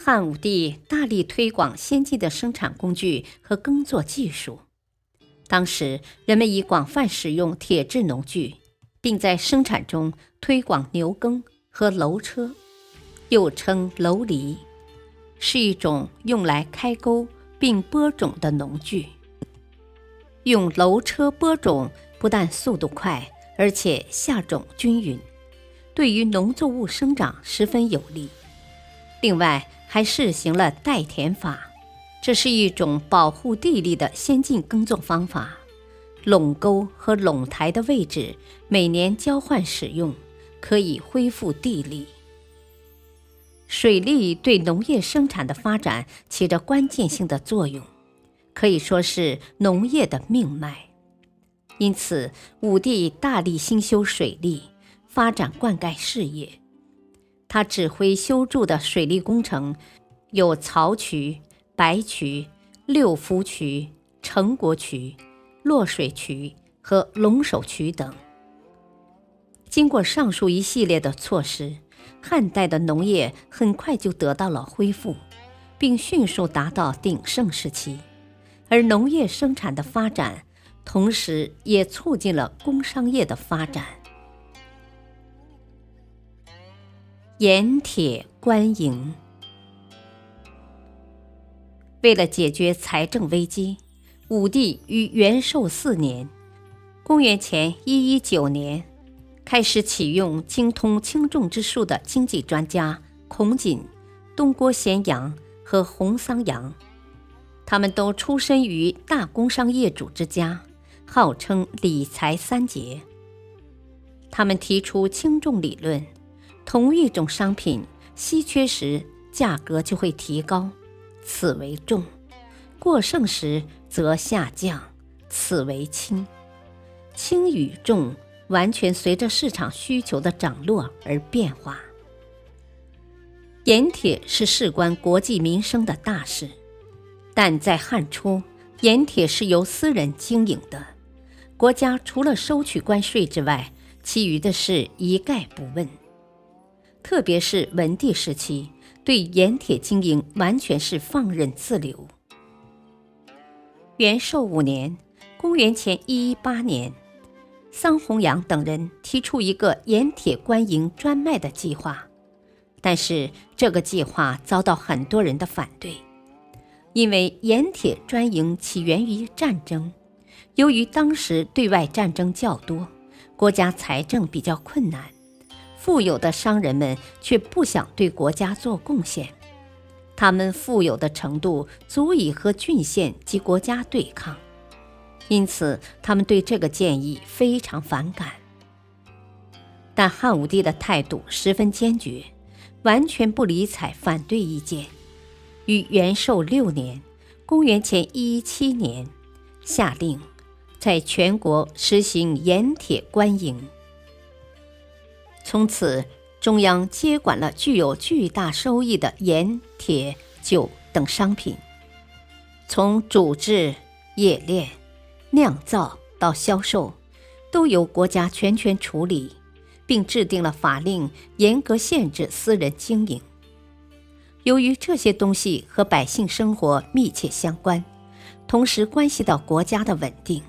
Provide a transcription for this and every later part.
汉武帝大力推广先进的生产工具和耕作技术。当时，人们已广泛使用铁制农具，并在生产中推广牛耕和楼车，又称楼犁，是一种用来开沟并播种的农具。用楼车播种不但速度快，而且下种均匀，对于农作物生长十分有利。另外，还试行了代田法，这是一种保护地力的先进耕作方法。垄沟和垄台的位置每年交换使用，可以恢复地力。水利对农业生产的发展起着关键性的作用，可以说是农业的命脉。因此，武帝大力兴修水利，发展灌溉事业。他指挥修筑的水利工程有曹渠、白渠、六福渠、成国渠、洛水渠和龙首渠等。经过上述一系列的措施，汉代的农业很快就得到了恢复，并迅速达到鼎盛时期。而农业生产的发展，同时也促进了工商业的发展。盐铁官营。为了解决财政危机，武帝于元寿四年（公元前一一九年）开始启用精通轻重之术的经济专家孔瑾、东郭咸阳和洪桑阳。他们都出身于大工商业主之家，号称理财三杰。他们提出轻重理论。同一种商品稀缺时，价格就会提高，此为重；过剩时则下降，此为轻。轻与重完全随着市场需求的涨落而变化。盐铁是事关国计民生的大事，但在汉初，盐铁是由私人经营的，国家除了收取关税之外，其余的事一概不问。特别是文帝时期，对盐铁经营完全是放任自流。元寿五年（公元前一一八年），桑弘羊等人提出一个盐铁官营专卖的计划，但是这个计划遭到很多人的反对，因为盐铁专营起源于战争，由于当时对外战争较多，国家财政比较困难。富有的商人们却不想对国家做贡献，他们富有的程度足以和郡县及国家对抗，因此他们对这个建议非常反感。但汉武帝的态度十分坚决，完全不理睬反对意见，于元寿六年（公元前一一七年）下令在全国实行盐铁官营。从此，中央接管了具有巨大收益的盐、铁、酒等商品，从煮制、冶炼、酿造到销售，都由国家全权处理，并制定了法令，严格限制私人经营。由于这些东西和百姓生活密切相关，同时关系到国家的稳定。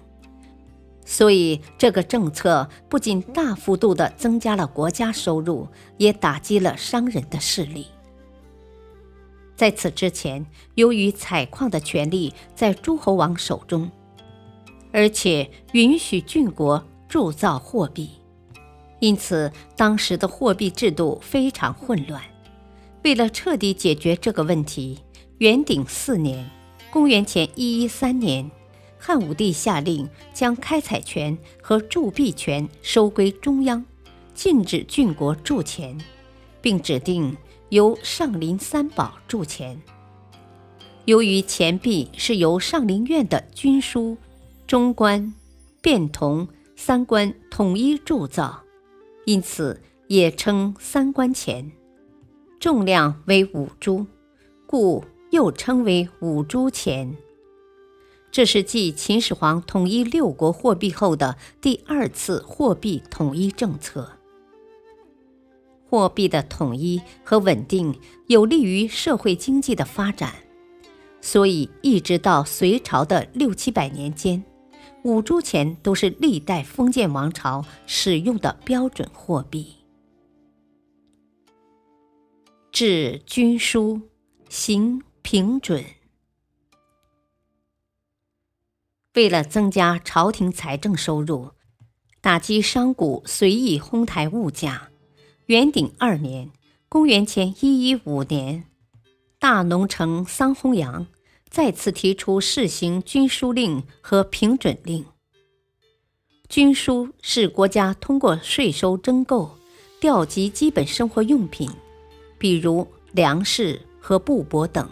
所以，这个政策不仅大幅度地增加了国家收入，也打击了商人的势力。在此之前，由于采矿的权力在诸侯王手中，而且允许郡国铸造货币，因此当时的货币制度非常混乱。为了彻底解决这个问题，元鼎四年（公元前一一三年）。汉武帝下令将开采权和铸币权收归中央，禁止郡国铸钱，并指定由上林三宝铸钱。由于钱币是由上林院的军书、中官、变铜三官统一铸造，因此也称三官钱。重量为五铢，故又称为五铢钱。这是继秦始皇统一六国货币后的第二次货币统一政策。货币的统一和稳定有利于社会经济的发展，所以一直到隋朝的六七百年间，五铢钱都是历代封建王朝使用的标准货币。制军书，行平准。为了增加朝廷财政收入，打击商贾随意哄抬物价，元鼎二年（公元前一一五年），大农丞桑弘羊再次提出试行军书令和平准令。军书是国家通过税收征购调集基本生活用品，比如粮食和布帛等，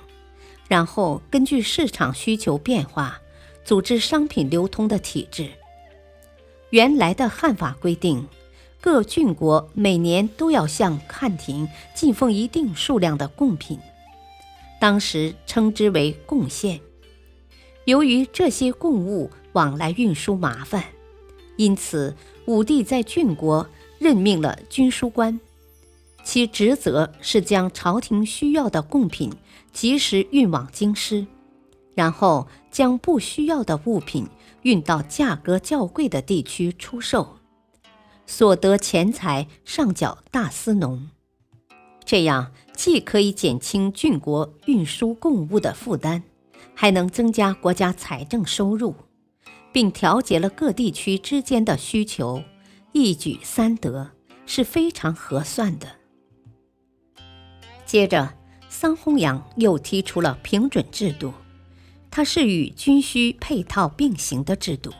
然后根据市场需求变化。组织商品流通的体制。原来的汉法规定，各郡国每年都要向汉廷进奉一定数量的贡品，当时称之为贡献。由于这些贡物往来运输麻烦，因此武帝在郡国任命了军书官，其职责是将朝廷需要的贡品及时运往京师。然后将不需要的物品运到价格较贵的地区出售，所得钱财上缴大司农。这样既可以减轻郡国运输贡物的负担，还能增加国家财政收入，并调节了各地区之间的需求，一举三得，是非常合算的。接着，桑弘羊又提出了平准制度。它是与军需配套并行的制度，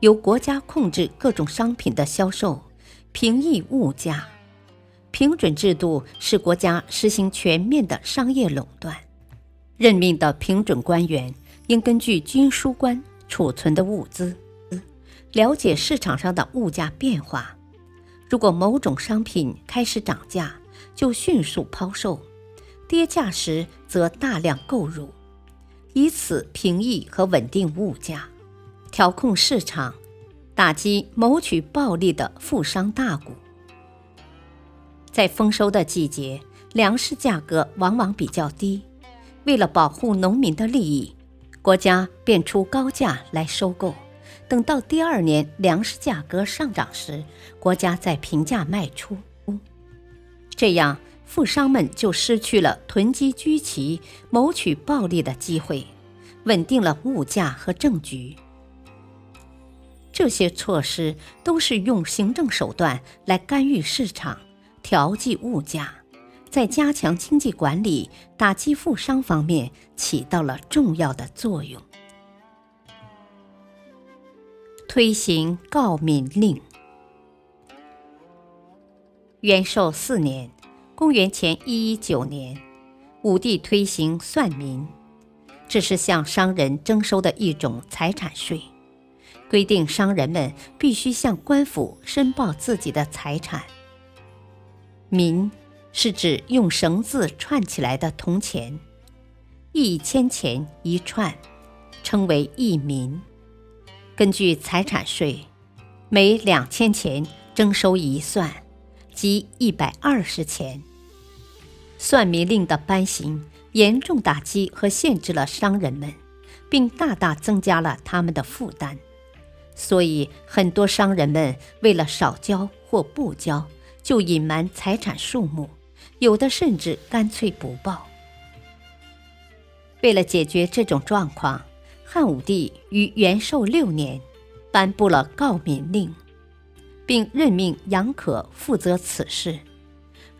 由国家控制各种商品的销售，平抑物价。平准制度是国家实行全面的商业垄断，任命的平准官员应根据军书官储存的物资，了解市场上的物价变化。如果某种商品开始涨价，就迅速抛售；跌价时则大量购入。以此平抑和稳定物价，调控市场，打击谋取暴利的富商大贾。在丰收的季节，粮食价格往往比较低，为了保护农民的利益，国家便出高价来收购。等到第二年粮食价格上涨时，国家再平价卖出。这样。富商们就失去了囤积居奇、谋取暴利的机会，稳定了物价和政局。这些措施都是用行政手段来干预市场、调剂物价，在加强经济管理、打击富商方面起到了重要的作用。推行告敏令，元寿四年。公元前一一九年，武帝推行算民，这是向商人征收的一种财产税，规定商人们必须向官府申报自己的财产。民是指用绳子串起来的铜钱，一千钱一串，称为一民。根据财产税，每两千钱征收一算，即一百二十钱。算命令的颁行，严重打击和限制了商人们，并大大增加了他们的负担。所以，很多商人们为了少交或不交，就隐瞒财产数目，有的甚至干脆不报。为了解决这种状况，汉武帝于元寿六年颁布了告民令，并任命杨可负责此事。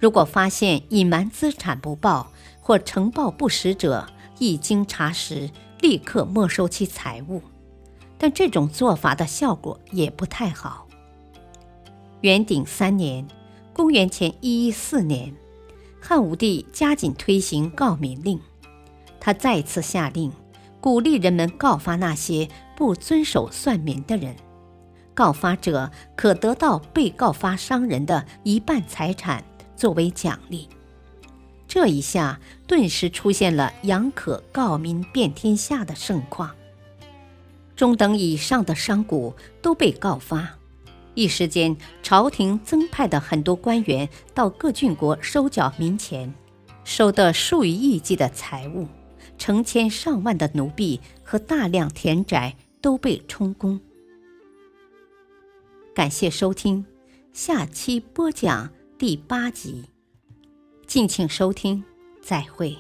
如果发现隐瞒资产不报或呈报不实者，一经查实，立刻没收其财物。但这种做法的效果也不太好。元鼎三年（公元前一一四年），汉武帝加紧推行告民令，他再次下令，鼓励人们告发那些不遵守算民的人，告发者可得到被告发商人的一半财产作为奖励。这一下，顿时出现了杨可告民遍天下的盛况。中等以上的商贾都被告发，一时间，朝廷增派的很多官员到各郡国收缴民钱，收得数以亿计的财物，成千上万的奴婢和大量田宅都被充公。感谢收听，下期播讲第八集。敬请收听，再会。